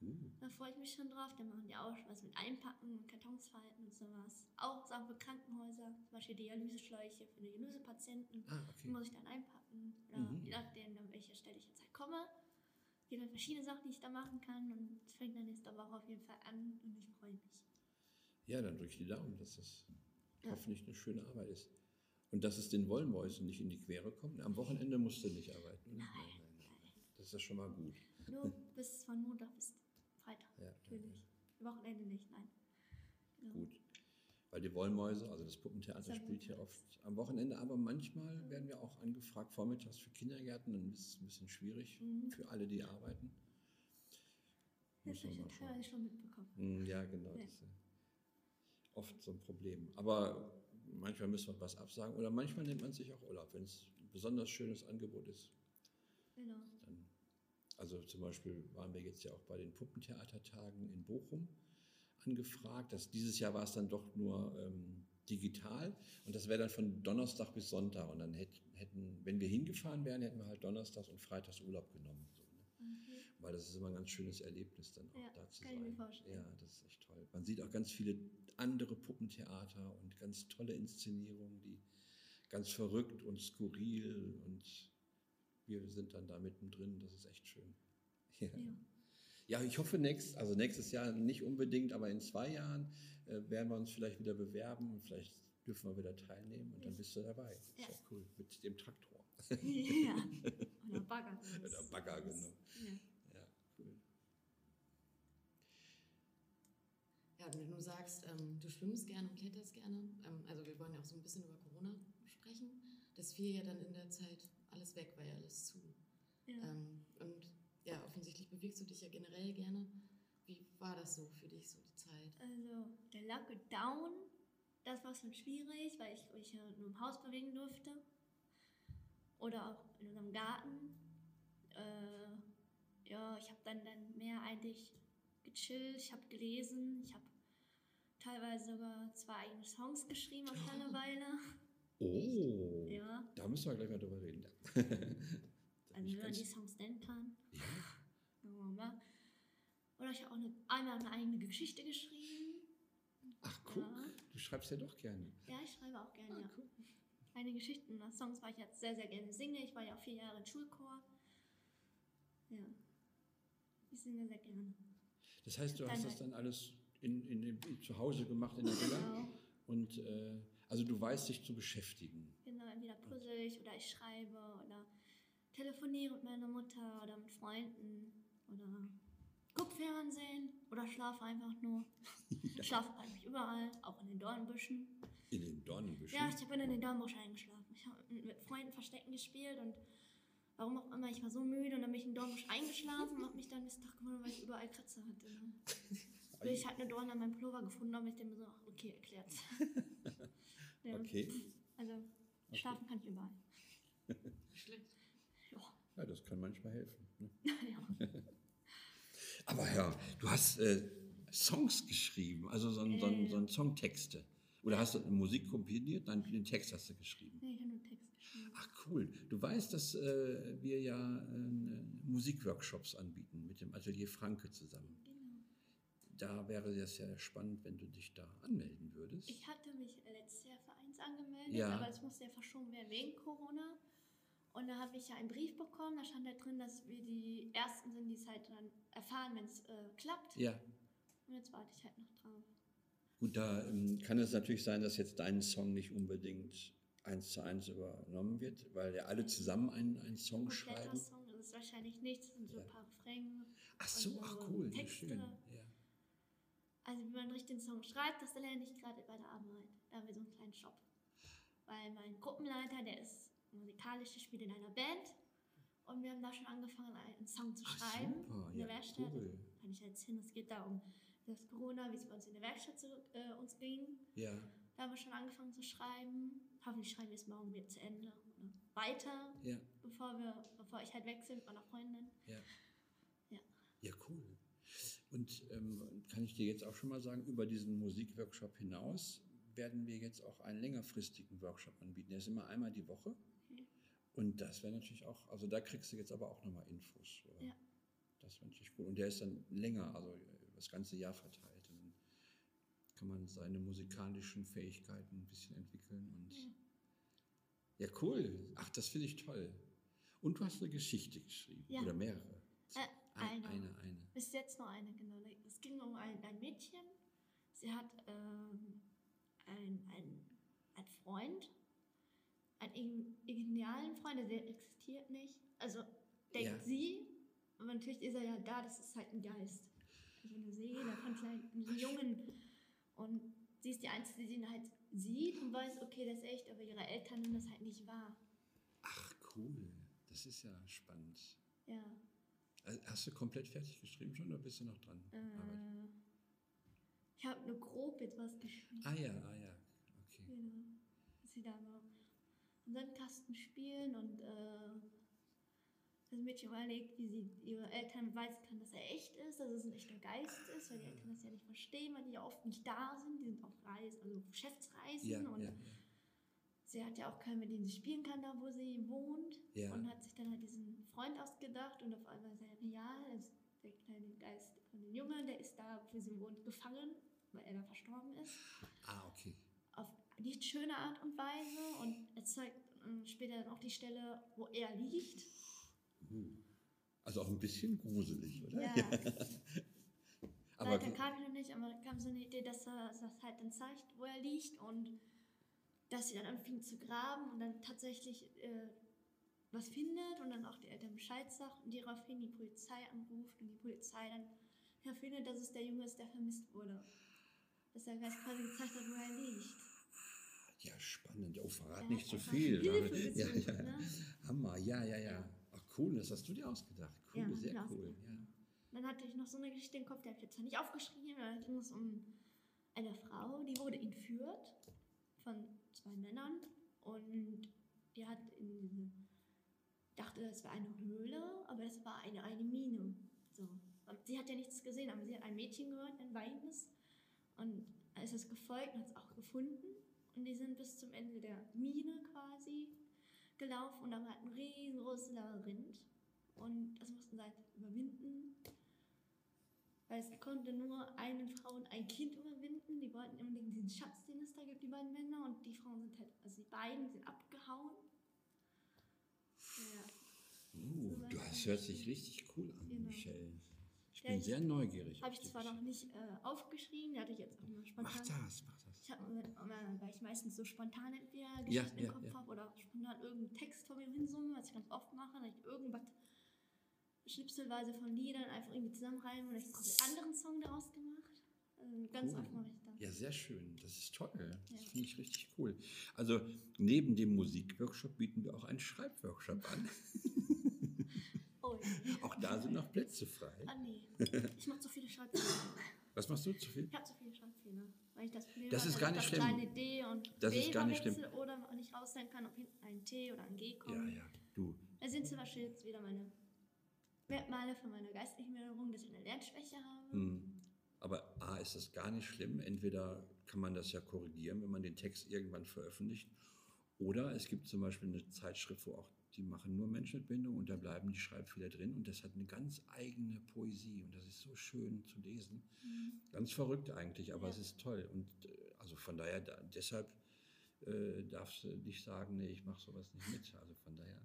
Uh, Da freue ich mich schon drauf. Da machen die auch was mit Einpacken und Kartons falten und sowas. Auch Sachen für Krankenhäuser, zum Beispiel Dialyseschläuche für Dialysepatienten. ah, Die okay. muss ich dann einpacken. Oder Mhm. je nachdem, an welcher Stelle ich jetzt halt komme. Es gibt dann verschiedene Sachen, die ich da machen kann. Und es fängt dann nächste Woche auf jeden Fall an. Und ich freue mich. Ja, dann drücke ich die Daumen, dass das Ja. hoffentlich eine schöne Arbeit ist. Und dass es den Wollmäusen nicht in die Quere kommt. Am Wochenende musst du nicht arbeiten. ne? Nein, nein, nein. Das ist ja schon mal gut. Nur bis von Montag bis Freitag. Ja, Natürlich. Wochenende nicht, nein. Genau. Gut. Weil die Wollmäuse, also das Puppentheater spielt hier oft am Wochenende, aber manchmal werden wir auch angefragt, vormittags für Kindergärten, dann ist es ein bisschen schwierig Mhm. für alle, die arbeiten. Das habe ich ja teilweise schon mitbekommen. Mm, Ja, genau. Ja. Das ist ja oft so ein Problem. Aber manchmal müssen wir was absagen oder manchmal nimmt man sich auch Urlaub, wenn es ein besonders schönes Angebot ist. Genau. Dann, also zum Beispiel waren wir jetzt ja auch bei den Puppentheatertagen in Bochum angefragt. Das, dieses Jahr war es dann doch nur ähm, digital und das wäre dann von Donnerstag bis Sonntag. Und dann hätt, hätten, wenn wir hingefahren wären, hätten wir halt Donnerstags und Freitags Urlaub genommen. So, ne? Okay. Weil das ist immer ein ganz schönes Erlebnis, dann auch Ja, da zu kann ich mir sein. vorstellen. Ja, das ist echt toll. Man sieht auch ganz viele andere Puppentheater und ganz tolle Inszenierungen, die ganz verrückt und skurril und wir sind dann da mittendrin. Das ist echt schön. [LAUGHS] Ja, Ja. ja ich hoffe, nächst, also nächstes Jahr nicht unbedingt, aber in zwei Jahren äh, werden wir uns vielleicht wieder bewerben und vielleicht dürfen wir wieder teilnehmen und dann Ja. bist du dabei. Ist Ja. ja cool mit dem Traktor. [LAUGHS] ja. [LAUGHS] Oder Bagger. Oder Bagger, genau. Ja. Ja, cool. Ja, wenn du sagst, ähm, du schwimmst gerne und kletterst gerne, ähm, also wir wollen ja auch so ein bisschen über Corona sprechen, das fiel ja dann in der Zeit alles weg, war ja alles zu. Ja. Ähm, und ja, offensichtlich bewegst du dich ja generell gerne. Wie war das so für dich, so die Zeit? Also der Lockdown, das war schon schwierig, weil ich mich ja nur im Haus bewegen durfte. Oder auch in unserem Garten. Äh, ja, ich habe dann, dann mehr eigentlich gechillt, ich habe gelesen, ich habe teilweise sogar zwei eigene Songs geschrieben auf [LAUGHS] Langeweile. Oh, Ja, da müssen wir gleich mal drüber reden. Also wenn man die Songs nennen kann. ja. Oder ich habe auch eine, einmal eine eigene Geschichte geschrieben. Ach, guck, Ja. du schreibst ja doch gerne. Ja, ich schreibe auch gerne, Ah, ja. cool. Meine Geschichten oder Songs, weil ich jetzt sehr, sehr gerne singe. Ich war ja auch vier Jahre im Schulchor. Ja. Ich singe sehr gerne. Das heißt, du Dann hast das halt- dann alles in, in, in, zu Hause gemacht in der Villa Genau. und äh, also du weißt dich zu beschäftigen. Genau, entweder puzzle ich oder ich schreibe oder telefoniere mit meiner Mutter oder mit Freunden oder guck Fernsehen oder schlafe einfach nur. [LAUGHS] Ich schlafe eigentlich überall, auch in den Dornbüschen. In den Dornenbüschen. Ja, ich bin in den Dornbusch eingeschlafen. Ich habe mit Freunden Verstecken gespielt und warum auch immer, ich war so müde und dann bin ich in den Dornbusch eingeschlafen und habe mich dann bis Tag gewundert, weil ich überall Kratzer hatte. Ne? [LAUGHS] Ich halt eine Dorne an meinem Pullover gefunden habe, ich dem so, ach, okay, erklärt's. [LAUGHS] ja. Okay. Also, schlafen kann ich überall. Schlecht. Ja. Ja, das kann manchmal helfen. Ne? [LAUGHS] ja. [LAUGHS] Aber ja, du hast äh, Songs geschrieben, also so, ein- so, ein- so ein Songtexte. Oder hast du Musik komponiert? Nein, den Text hast du geschrieben. Nee, ich habe nur Text geschrieben. Ach cool. Du weißt, dass äh, wir ja äh, Musikworkshops anbieten mit dem Atelier Franke zusammen. Da wäre das ja spannend, wenn du dich da anmelden würdest. Ich hatte mich letztes Jahr für eins angemeldet, Ja. aber es musste ja verschoben werden wegen Corona. Und da habe ich ja einen Brief bekommen, da stand da drin, dass wir die Ersten sind, die es halt dann erfahren, wenn es äh, klappt. ja. Und jetzt warte ich halt noch drauf. Gut, da ähm, kann es natürlich sein, dass jetzt dein Song nicht unbedingt eins zu eins übernommen wird, weil ja alle zusammen einen, einen Song Kompletter schreiben. Song, das ist wahrscheinlich nichts, das sind so Ja. ein paar Refrain. Ach so, Also ach cool, wie Texte. schön. Also wie man richtig den Song schreibt, das lerne ich gerade bei der Arbeit. Da haben wir so einen kleinen Shop. Weil mein Gruppenleiter, der ist musikalisch, der spielt in einer Band. Und wir haben da schon angefangen, einen Song zu Ach, schreiben. super, in der ja, Werkstatt. cool. Kann ich jetzt hin. Es geht da um das Corona, wie es bei uns in der Werkstatt zu, äh, uns ging. ja, Da haben wir schon angefangen zu schreiben. Hoffentlich schreiben wir es morgen wieder zu Ende. Oder weiter, ja, bevor, wir, bevor ich halt wechsle mit meiner Freundin. ja. Ja. Ja, cool. Und ähm, kann ich dir jetzt auch schon mal sagen, über diesen Musikworkshop hinaus werden wir jetzt auch einen längerfristigen Workshop anbieten. Der ist immer einmal die Woche. Okay. Und das wäre natürlich auch, also da kriegst du jetzt aber auch nochmal Infos. Ja. Das wäre natürlich cool. Und der ist dann länger, also das ganze Jahr verteilt. Und dann kann man seine musikalischen Fähigkeiten ein bisschen entwickeln. Und Ja. ja, cool. Ach, das finde ich toll. Und du hast eine Geschichte geschrieben. Ja. Oder mehrere. Äh, eine. eine, eine. Bis jetzt nur eine, genau. Es ging um ein, ein Mädchen. Sie hat ähm, einen ein Freund, einen idealen Freund, der existiert nicht. Also denkt Ja. sie, aber natürlich ist er ja da, das ist halt ein Geist. Also eine Seele, da kann halt einen Jungen. Und sie ist die Einzige, die ihn halt sieht und weiß, okay, das ist echt, aber ihre Eltern nehmen das halt nicht wahr. Ach, cool. Das ist ja spannend. Ja. Hast du komplett fertig geschrieben schon oder bist du noch dran? Äh, ich habe nur grob jetzt was geschrieben. Ah ja, ah ja. Okay. Genau. Dass sie da noch im Sandkasten spielen und äh, das Mädchen überlegt, wie sie ihre Eltern beweisen kann, dass er echt ist, dass es ein echter Geist ist, weil die Eltern das ja nicht verstehen, weil die ja oft nicht da sind. Die sind auf Reisen, also Geschäftsreisen Ja, und ja, sie hat ja auch keinen, mit dem sie spielen kann, da wo sie wohnt. Ja. Und hat sich dann halt diesen Freund ausgedacht und auf einmal sagt ja, der kleine Geist von dem Jungen, der ist da, wo sie wohnt, gefangen, weil er da verstorben ist Ah, okay. auf nicht schöne Art und Weise und er zeigt ähm, später dann auch die Stelle, wo er liegt. Uh. Also auch ein bisschen gruselig, oder? Ja. [LAUGHS] Aber Weiter kam ich noch nicht, aber kam so eine Idee, dass er das halt dann zeigt, wo er liegt und dass sie dann anfing zu graben und dann tatsächlich äh, was findet und dann auch die Eltern Bescheid sagt und daraufhin die Polizei anruft und die Polizei dann ja, findet, dass es der Junge ist, der vermisst wurde. Dass der Geist quasi gezeigt hat, wo er liegt. Ja, spannend. Oh, verrat Ja, nicht zu einfach viel. Hilfe ja, gesucht, ja. ne? Hammer, ja, ja, ja. Ach cool, das hast du dir ausgedacht. Cool, Ja, sehr cool. Ja. Dann hatte ich noch so eine Geschichte im Kopf, die habe ich jetzt zwar nicht aufgeschrieben, aber da ging es um eine Frau, die wurde entführt von zwei Männern und die hat in diese, dachte, das wäre eine Höhle, aber das war eine, eine Mine. So. Sie hat ja nichts gesehen, aber sie hat ein Mädchen gehört, ein weinendes. Und ist es gefolgt und hat es auch gefunden. Und die sind bis zum Ende der Mine quasi gelaufen und da war ein riesengroßes Labyrinth. Und das mussten sie halt überwinden. Weil es konnte nur eine Frau und ein Kind überwinden. Die wollten unbedingt diesen Schatz, den es da gibt, die beiden Männer. Und die Frauen sind halt, also die beiden sind abgehauen. Ja. Uh, So das hört ich sich richtig cool an, Genau. Michelle. Ich Ja, bin ich- sehr neugierig. Habe ich zwar noch nicht äh, aufgeschrieben, hatte ich jetzt auch nur spontan. Mach das, mach das. Ich habe, weil ich meistens so spontan entweder Ja, Geschichten im ja, Kopf ja. habe oder spontan irgendeinen Text vor mir hinsumme, was ich ganz oft mache, dass ich irgendwas schnipselweise von Liedern einfach irgendwie zusammenreimen und ich habe einen anderen Song daraus gemacht. Also ganz Cool. oft mache ich das. Ja, sehr schön. Das ist toll. Das Ja. finde ich richtig cool. Also neben dem Musikworkshop bieten wir auch einen Schreibworkshop an. [LAUGHS] Oh, ja. Auch da sind noch Plätze frei. Ah, nee. Ich mache zu viele Schreibfehler. Was machst du zu viel? Ich habe zu viele Schreibfehler. Weil ich das Problem Das ist gar ich nicht schlimm. kleine D und Das B ist gar nicht schlimm. Oder nicht rausstellen kann, ob hinten ein T oder ein G kommt. Ja, ja. Du, Da sind zum Beispiel jetzt wieder meine Merkmale von meiner geistlichen Behinderung, dass ich eine Lernschwäche habe. Hm. Aber A, ist das gar nicht schlimm. Entweder kann man das ja korrigieren, wenn man den Text irgendwann veröffentlicht. Oder es gibt zum Beispiel eine Zeitschrift, wo auch die machen nur Menschen mit Behinderung und da bleiben die Schreibfehler drin und das hat eine ganz eigene Poesie und das ist so schön zu lesen. Ganz verrückt eigentlich, aber Ja. es ist toll. Und äh, also von daher, da, deshalb äh, darfst du nicht sagen, nee, ich mache sowas nicht mit. Also von daher.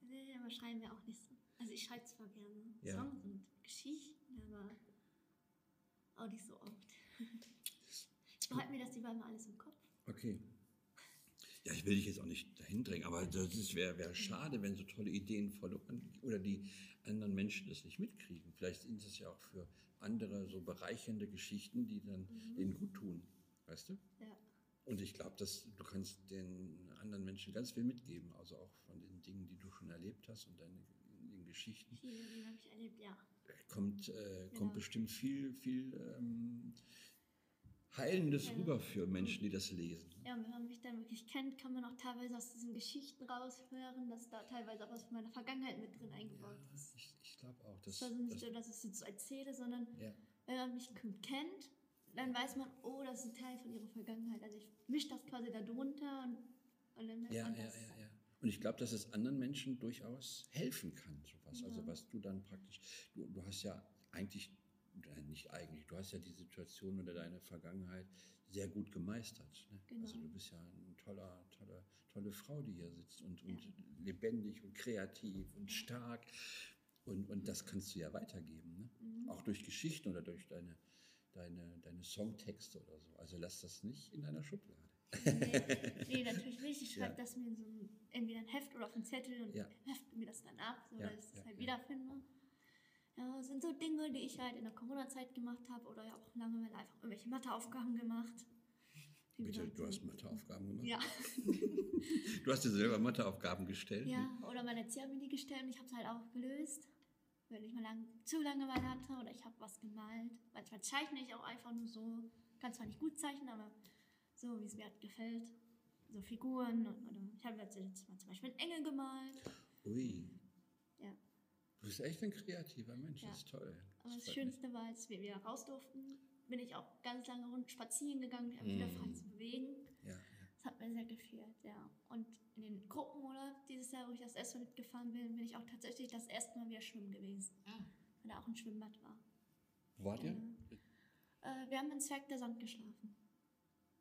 Nee, aber schreiben wir auch nicht so. Also ich schreibe zwar gerne Ja. Songs und Geschichten, aber auch nicht so oft. [LAUGHS] Ich behalte mir das lieber mal alles im Kopf. Okay. Ja, ich will dich jetzt auch nicht dahin drängen, aber das wäre wär schade, wenn so tolle Ideen verloren oder die anderen Menschen das nicht mitkriegen. Vielleicht sind es ja auch für andere so bereichernde Geschichten, die dann denen gut tun, weißt du? Ja. Und ich glaube, dass du kannst den anderen Menschen ganz viel mitgeben, also auch von den Dingen, die du schon erlebt hast und deine den Geschichten. Viele Dinge habe ich erlebt, ja. Kommt, äh, Genau. kommt bestimmt viel, viel ähm, Heilendes Ja. rüber für Menschen, die das lesen. Ja, wenn man mich dann wirklich kennt, kann man auch teilweise aus diesen Geschichten raushören, dass da teilweise auch was von meiner Vergangenheit mit drin eingebaut Ja, ist. ich, ich glaube auch. Das dass ist also nicht dass- so, dass ich es jetzt so erzähle, sondern ja. wenn man mich kennt, dann weiß man, oh, das ist ein Teil von ihrer Vergangenheit. Also ich mische das quasi da drunter und, und dann merkt Ja, man ja, das. ja, ja. Und ich glaube, dass es anderen Menschen durchaus helfen kann, sowas. Also Ja. was du dann praktisch, du, du hast ja eigentlich, äh, nicht eigentlich, du hast ja die Situation oder deine Vergangenheit sehr gut gemeistert. Ne? Genau. Also du bist ja eine toller, tolle, tolle Frau, die hier sitzt und, und lebendig und kreativ und stark. Und, und das kannst du ja weitergeben. Ne? Mhm. Auch durch Geschichten oder durch deine, deine, deine Songtexte oder so. Also lass das nicht in deiner Schublade. Nee, [LAUGHS] nee, natürlich nicht. Ich schreibe Ja. das mir in so ein, entweder ein Heft oder auf einen Zettel und Ja. hefte mir das dann ab, so Ja, dass ich es ja, halt wiederfinde. Ja, das sind so Dinge, die ich halt in der Corona-Zeit gemacht habe oder ja auch Langeweile einfach irgendwelche Matheaufgaben gemacht. Bitte, du hast Matheaufgaben gemacht? Ja, [LAUGHS] Du hast dir selber Matheaufgaben gestellt? ja, oder meine Erzieher haben mir die gestellt und ich habe es halt auch gelöst. Wenn ich mal lang, zu Langeweile hatte oder ich habe was gemalt. Manchmal zeichne ich auch einfach nur so. Kann zwar nicht gut zeichnen, aber so, wie es mir halt gefällt. So Figuren und, oder ich habe jetzt letztes Mal zum Beispiel einen Engel gemalt. Ui, Ja. du bist echt ein kreativer Mensch, Ja. das ist toll. Aber das Schönste war, als wir wieder raus durften, bin ich auch ganz lange rund spazieren gegangen, mich einfach wieder frei Mhm. zu bewegen. Ja, ja. Das hat mir sehr gefehlt, ja. Und in den Gruppenurlaub dieses Jahr, wo ich das erste Mal mitgefahren bin, bin ich auch tatsächlich das erste Mal wieder schwimmen gewesen, Ah, weil da auch ein Schwimmbad war. Wo wart ihr? Äh, wir haben in Zwerg der Sand geschlafen.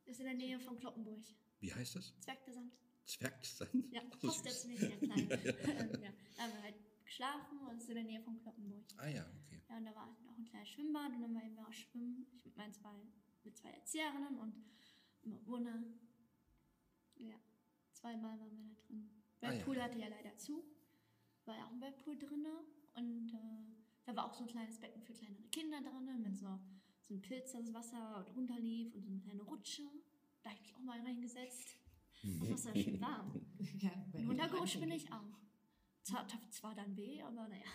Das ist in der Nähe von Kloppenburg. Wie heißt das? Zwerg der Sand. Zwergsand? Ja, [LAUGHS] Oh, fast süß. jetzt nicht mehr klein. [LAUGHS] [LAUGHS] ja, da haben wir halt geschlafen und ist in der Nähe von Kloppenburg. Ah ja, okay. Ja, und da war noch ein kleines Schwimmbad und dann waren wir auch schwimmen. Ich mit meinen zwei, mit zwei Erzieherinnen und Bewohner. Ja, zweimal waren wir da drin. Ah, Whirlpool ja. hatte ja leider zu. War ja auch ein Whirlpool drin. Und äh, da war auch so ein kleines Becken für kleinere Kinder drin, mit so, so einem Pilz, das Wasser drunter lief und so eine kleine Rutsche. Da habe ich mich auch mal reingesetzt. Das Wasser ist schön warm. [LAUGHS] Ja, runtergerutscht bin ich auch. Zwar, zwar dann weh, aber naja.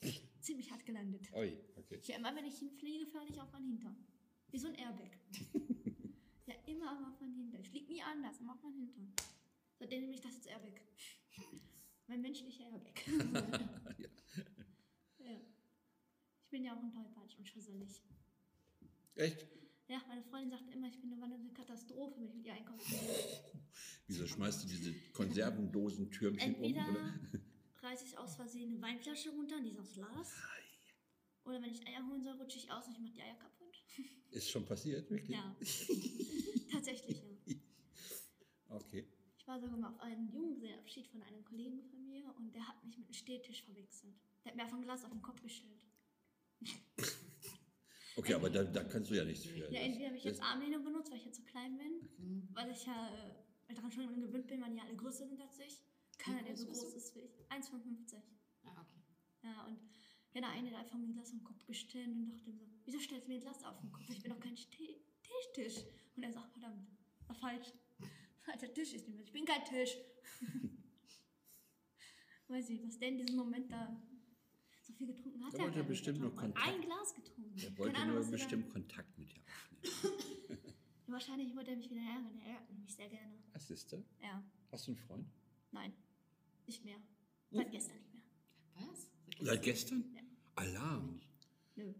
[LAUGHS] Ziemlich hart gelandet. Oi, okay. Ich immer, wenn ich hinfliege, falle ich auf meinen Hintern. Wie so ein Airbag. [LAUGHS] ja, immer aber auf meinen Hintern. Ich fliege nie anders, immer auf meinen Hintern. Seitdem nehme ich das als Airbag. mein menschlicher Airbag. ja. ja. Ich bin ja auch ein Tollpatsch und schusselig. Echt? Ja, meine Freundin sagt immer, ich bin eine wandelnde Katastrophe, wenn ich mit ihr einkaufen gehe. [LAUGHS] Wieso schmeißt du diese Konservendosentürmchen um? Oder? reiße ich aus Versehen eine Weinflasche runter und die ist aus Glas. Oder wenn ich Eier holen soll, rutsche ich aus und ich mache die Eier kaputt. [LAUGHS] Ist schon passiert, wirklich? Ja. [LAUGHS] Tatsächlich, ja. Okay. Ich war sogar mal auf einen Junggesellenabschied von einem Kollegen von mir und der hat mich mit einem Stehtisch verwechselt. Der hat mir einfach ein Glas auf den Kopf gestellt. Okay, aber da, da kannst du ja nichts für. Ja, entweder habe ich jetzt Armlehne benutzt, weil ich jetzt so klein bin, Mhm. weil ich ja äh, daran schon gewöhnt bin, weil die alle größer sind als ich. Keiner, der so groß ist wie ich. 1,55. Ah, okay. Ja, und ja, der eine hat einfach mir ein Glas auf den Kopf gestellt und dachte mir so, wieso stellst du mir ein Glas auf den Kopf? Ich bin doch kein Tischtisch. Und er sagt, verdammt, war falsch. [LAUGHS] Alter Tisch ist nicht mehr. Ich bin kein Tisch. [LAUGHS] Weiß ich, was der in diesem Moment da so viel getrunken hat. Der er wollte bestimmt Er hat nur Kontakt. Ein Glas getrunken. Er Keine wollte Ahnung, nur er bestimmt Kontakt mit dir aufnehmen. [LAUGHS] [LAUGHS] Wahrscheinlich wollte er mich wieder ärgern. Er ärgert mich sehr gerne. Was ist du? Ja, Hast du einen Freund? nein. Nicht mehr. Seit gestern nicht mehr. Was? Seit gestern? Ja. Alarm. Nö.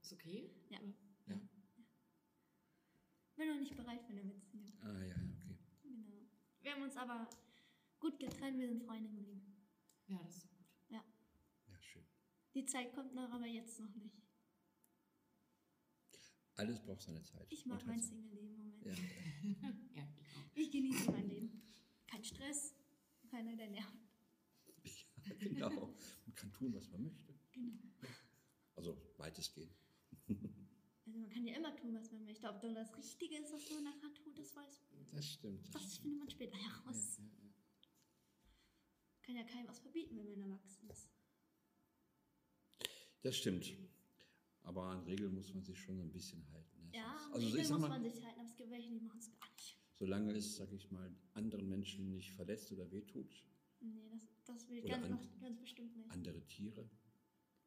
Ist okay? Ja. Ja. Bin noch nicht bereit für eine Beziehung. Ah, ja, ja, okay. Genau. Wir haben uns aber gut getrennt, wir sind Freunde geblieben. Ja, das ist gut. Ja, schön. Die Zeit kommt noch, aber jetzt noch nicht. Alles braucht seine Zeit. Ich mag mein Single-Leben im Moment. Ja. [LAUGHS] Ja, ich auch. Ich genieße mein Leben. Kein Stress, keiner, der nervt. ja, genau. Man kann tun, was man möchte. Genau. Also weitestgehend. Also man kann ja immer tun, was man möchte. Ob dann das Richtige ist, was man nachher tut, das weiß man. Das stimmt. Das Das stimmt. findet man später Ja, heraus. ja, ja. Kann ja keinem was verbieten, wenn man erwachsen ist. Das stimmt. Aber an Regeln muss man sich schon so ein bisschen halten. ne? Ja, also Regeln muss mal, man sich halten, aber es gibt welche, die machen es gar nicht. solange es, sag ich mal, anderen Menschen nicht verletzt oder wehtut, Nee, das, das will ich ganz, an- ganz bestimmt nicht. andere Tiere,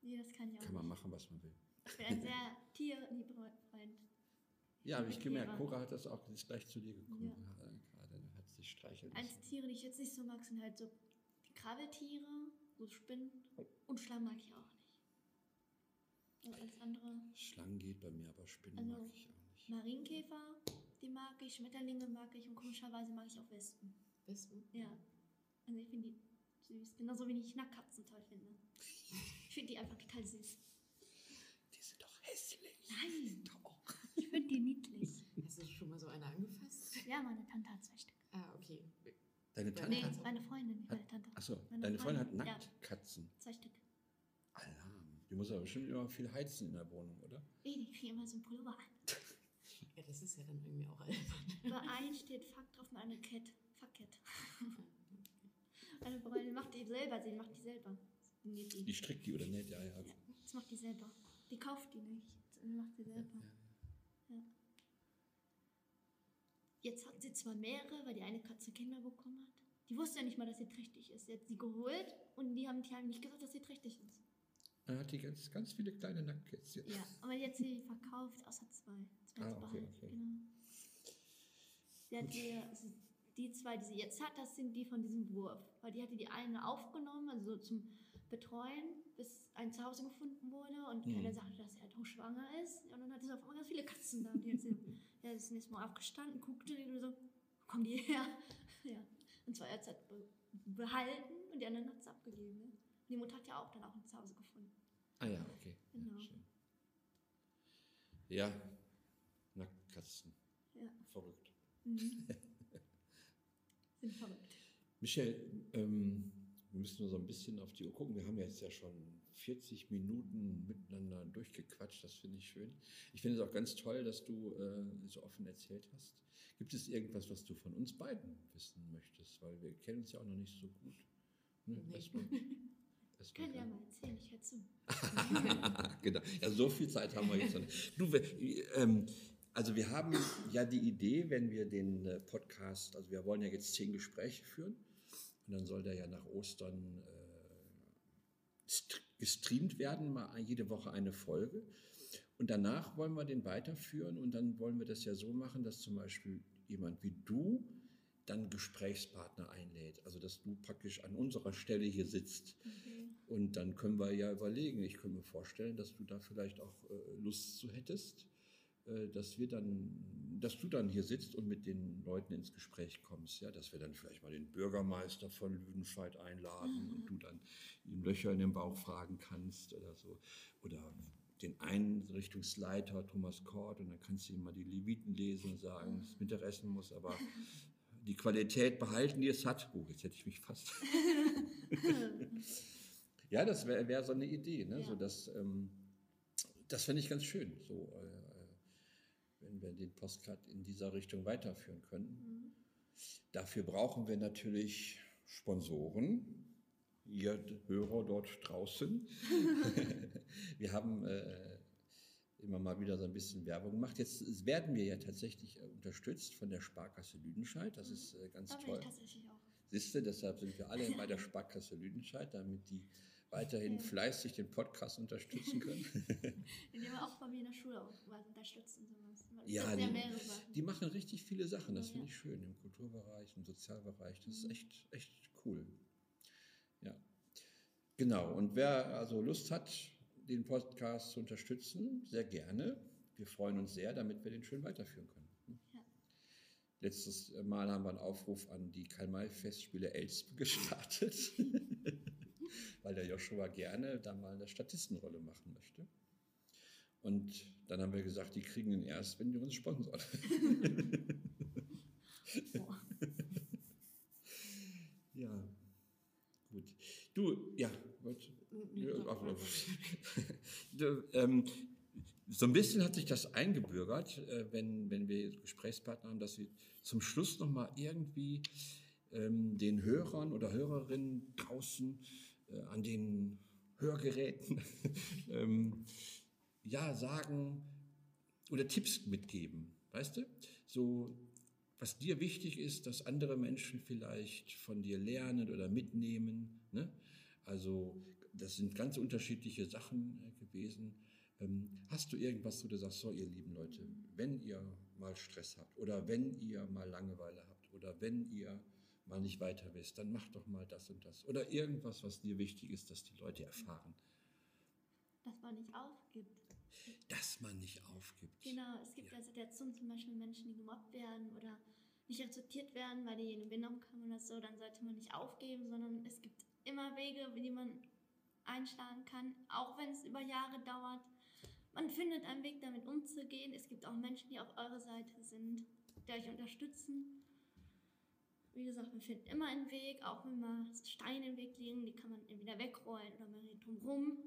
Nee, das kann ich auch kann man nicht. machen, was man will. Ich bin ein sehr tierlieber Freund. Ja, habe ich gemerkt. Cora hat das auch, ist gleich zu dir gekommen. Ja. Ja. Gerade hat sich streicheln Eins lassen. Tiere, die ich jetzt nicht so mag, sind halt so die Krabbeltiere, so Spinnen und Schlangen mag ich auch nicht. Und alles andere. Schlangen geht bei mir, aber Spinnen Also- mag ich auch nicht. Marienkäfer, die mag ich, Schmetterlinge mag ich und komischerweise mag ich auch Wespen. Wespen? Ja. Also ich finde die süß. Genauso wie ich Nacktkatzen toll finde. Ich finde die einfach total süß. Die sind doch hässlich. Nein, Doch. ich finde die niedlich. Hast du schon mal so eine angefasst? Ja, meine Tante hat zwei Stück. Ah, okay. Deine Ja, Tante Nee, hat. meine Freundin, nicht meine Tante. Achso, deine Freundin hat Freundin, ja. Nacktkatzen. Zwei Stück. Alarm. Die muss aber bestimmt immer viel heizen in der Wohnung, oder? Nee, die kriegen immer so einen Pullover an. Ja, das ist ja dann irgendwie auch albern. Bei einem steht Fuck drauf und eine Cat. Fuck Cat. Meine Freundin macht die selber, sie macht die selber. Die Die strickt die oder nicht? Ja, ja. Ja, das macht die selber. Die kauft die nicht. Sie macht sie selber. Ja. Jetzt hat sie zwar mehrere, weil die eine Katze Kinder bekommen hat. Die wusste ja nicht mal, dass sie trächtig ist. Sie hat sie geholt und die haben die haben nicht gesagt, dass sie trächtig ist. Dann hat die ganz, ganz viele kleine Nacktkätzchen. Ja, aber jetzt sie verkauft, außer zwei. Zwei Ah, okay, behalten, okay. Genau. Sie hat die, also die zwei, die sie jetzt hat, das sind die von diesem Wurf. Weil die hatte die eine aufgenommen, also so zum Betreuen, bis ein Zuhause gefunden wurde und Mhm. keiner sagte, dass sie halt hochschwanger ist. Und dann hatte sie auf einmal ganz viele Katzen da. Die hat sie [LAUGHS] ja, ist nächstes Mal aufgestanden, guckte und so, wo kommen die her? [LAUGHS] Ja. Und zwar hat sie halt be behalten und die anderen hat sie abgegeben. Ne? Die Mutter hat ja auch dann auch ein Zuhause gefunden. Ah ja, okay. Genau. Ja, schön. ja Nacktkatzen. Ja. Verrückt. Mhm. [LAUGHS] Sind verrückt. Michelle, ähm, wir müssen nur so ein bisschen auf die Uhr gucken. Wir haben jetzt ja schon 40 Minuten miteinander durchgequatscht. Das finde ich schön. Ich finde es auch ganz toll, dass du äh, so offen erzählt hast. Gibt es irgendwas, was du von uns beiden wissen möchtest? Weil wir kennen uns ja auch noch nicht so gut. Ne? Nee. Ich kann ja mal erzählen, ich höre zu. [LAUGHS] genau. Ja, so viel Zeit haben wir jetzt noch nicht. Du, ähm, also wir haben ja die Idee, wenn wir den äh, Podcast, also wir wollen ja jetzt zehn Gespräche führen und dann soll der ja nach Ostern äh, st- gestreamt werden, mal jede Woche eine Folge. Und danach wollen wir den weiterführen und dann wollen wir das ja so machen, dass zum Beispiel jemand wie du dann Gesprächspartner einlädt. Also dass du praktisch an unserer Stelle hier sitzt. Okay. Und dann können wir ja überlegen, ich könnte mir vorstellen, dass du da vielleicht auch äh, Lust zu hättest, äh, dass wir dann, dass du dann hier sitzt und mit den Leuten ins Gespräch kommst, ja, dass wir dann vielleicht mal den Bürgermeister von Lüdenscheid einladen und du dann ihm Löcher in den Bauch fragen kannst oder so. Oder den Einrichtungsleiter Thomas Kort und dann kannst du ihm mal die Leviten lesen und sagen, dass es Mittagessen muss, aber [LAUGHS] die Qualität behalten, die es hat. Oh, jetzt hätte ich mich fast. [LAUGHS] Ja, das wäre wär so eine Idee. Ne? Ja. So, dass, ähm, das fände ich ganz schön, so, äh, wenn wir den Postcard in dieser Richtung weiterführen können. Mhm. Dafür brauchen wir natürlich Sponsoren. Ihr Hörer dort draußen. [LAUGHS] [LAUGHS] wir haben äh, immer mal wieder so ein bisschen Werbung gemacht. Jetzt werden wir ja tatsächlich äh, unterstützt von der Sparkasse Lüdenscheid. Das ist äh, ganz Da toll. ich tatsächlich auch. Siehste, deshalb sind wir alle bei der [LAUGHS] Sparkasse Lüdenscheid, damit die weiterhin fleißig den Podcast unterstützen können. [LAUGHS] Indem wir auch bei mir in der Schule auch unterstützen. Sowas. Ja, die-. Die machen richtig viele Sachen, das finde ich schön, im Kulturbereich, im Sozialbereich. Das ist Mhm. echt, echt cool. Ja. Genau, und wer also Lust hat, den Podcast zu unterstützen, sehr gerne. Wir freuen uns sehr, damit wir den schön weiterführen können. Ja. Letztes Mal haben wir einen Aufruf an die Karl-May-Festspiele Elspe [LAUGHS] gestartet, [LAUGHS] weil der Joshua gerne da mal eine Statistenrolle machen möchte. Und dann haben wir gesagt, die kriegen ihn erst, wenn die uns sponsern. Boah. [LAUGHS] Ja, gut. Du, ja, [LAUGHS] so ein bisschen hat sich das eingebürgert, äh, wenn, wenn wir Gesprächspartner haben, dass wir zum Schluss nochmal irgendwie ähm, den Hörern oder Hörerinnen draußen äh, an den Hörgeräten [LAUGHS] ähm, ja sagen oder Tipps mitgeben, weißt du? So, was dir wichtig ist, dass andere Menschen vielleicht von dir lernen oder mitnehmen. Ne? Also das sind ganz unterschiedliche Sachen äh, gewesen. Ähm, hast du irgendwas, wo du sagst, so ihr lieben Leute, wenn ihr mal Stress habt oder wenn ihr mal Langeweile habt oder wenn ihr mal nicht weiter wisst, dann macht doch mal das und das. Oder irgendwas, was dir wichtig ist, dass die Leute erfahren, Dass man nicht aufgibt. dass man nicht aufgibt. Genau, es gibt Ja. ja Situationen, zum Beispiel Menschen, die gemobbt werden oder nicht akzeptiert werden, weil die in eine Bindung kommen oder so, dann sollte man nicht aufgeben, sondern es gibt immer Wege, die man einschlagen kann, auch wenn es über Jahre dauert. Man findet einen Weg, damit umzugehen. Es gibt auch Menschen, die auf eurer Seite sind, die euch unterstützen. Wie gesagt, man findet immer einen Weg, auch wenn mal Steine im Weg liegen, die kann man entweder wegrollen oder man geht drumherum.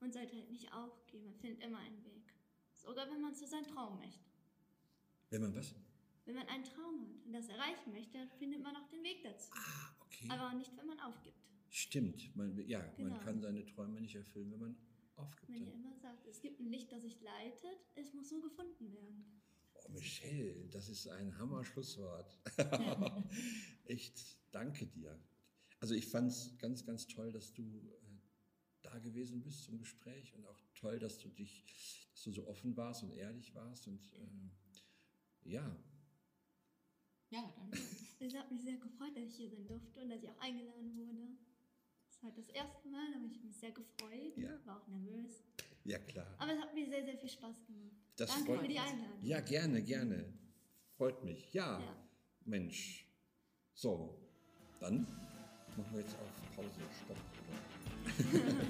Man sollte halt nicht aufgeben, man findet immer einen Weg. Sogar wenn man zu seinem Traum möchte. Wenn man was? Wenn man einen Traum hat und das erreichen möchte, dann findet man auch den Weg dazu. Ah, okay. Aber nicht, wenn man aufgibt. Stimmt. Man, ja, man Genau. kann seine Träume nicht erfüllen, wenn man aufgibt. Wenn ihr immer sagt, es gibt ein Licht, das sich leitet, es muss nur gefunden werden. Oh, Michelle, das ist ein Hammer-Schlusswort. [LAUGHS] Echt, danke dir. Also ich fand es ganz, ganz toll, dass du äh, da gewesen bist zum Gespräch und auch toll, dass du dich, dass du so offen warst und ehrlich warst und äh, ja, Ja, danke. Es hat mich sehr gefreut, dass ich hier sein durfte und dass ich auch eingeladen wurde. Halt das erste Mal, da habe ich mich sehr gefreut, Ja. war auch nervös. ja klar. Aber es hat mir sehr, sehr viel Spaß gemacht. Das Danke freut für die. Einladung. Ja, gerne, gerne. Freut mich. Ja, Ja. Mensch. So, dann machen wir jetzt auf Pause, Stopp. Oder? [LAUGHS]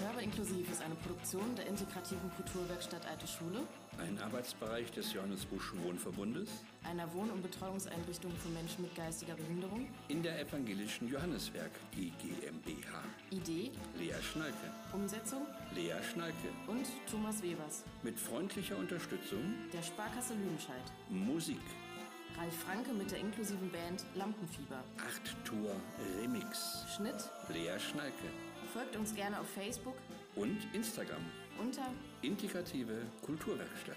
Werbe inklusiv ist eine Produktion der integrativen Kulturwerkstatt Alte Schule ein Arbeitsbereich des Johannes Busch Wohnverbundes einer Wohn- und Betreuungseinrichtung für Menschen mit geistiger Behinderung, in der evangelischen Johanneswerk die GmbH. Idee, Lea Schnalke. Umsetzung Lea Schnalke. und Thomas Webers, Mit freundlicher Unterstützung der Sparkasse Lüdenscheid. Musik. Ralf Franke mit der inklusiven Band Lampenfieber. 8 Tour Remix. Schnitt, Lea Schnalke. folgt uns gerne auf Facebook Und Instagram. Unter Integrative Kulturwerkstatt.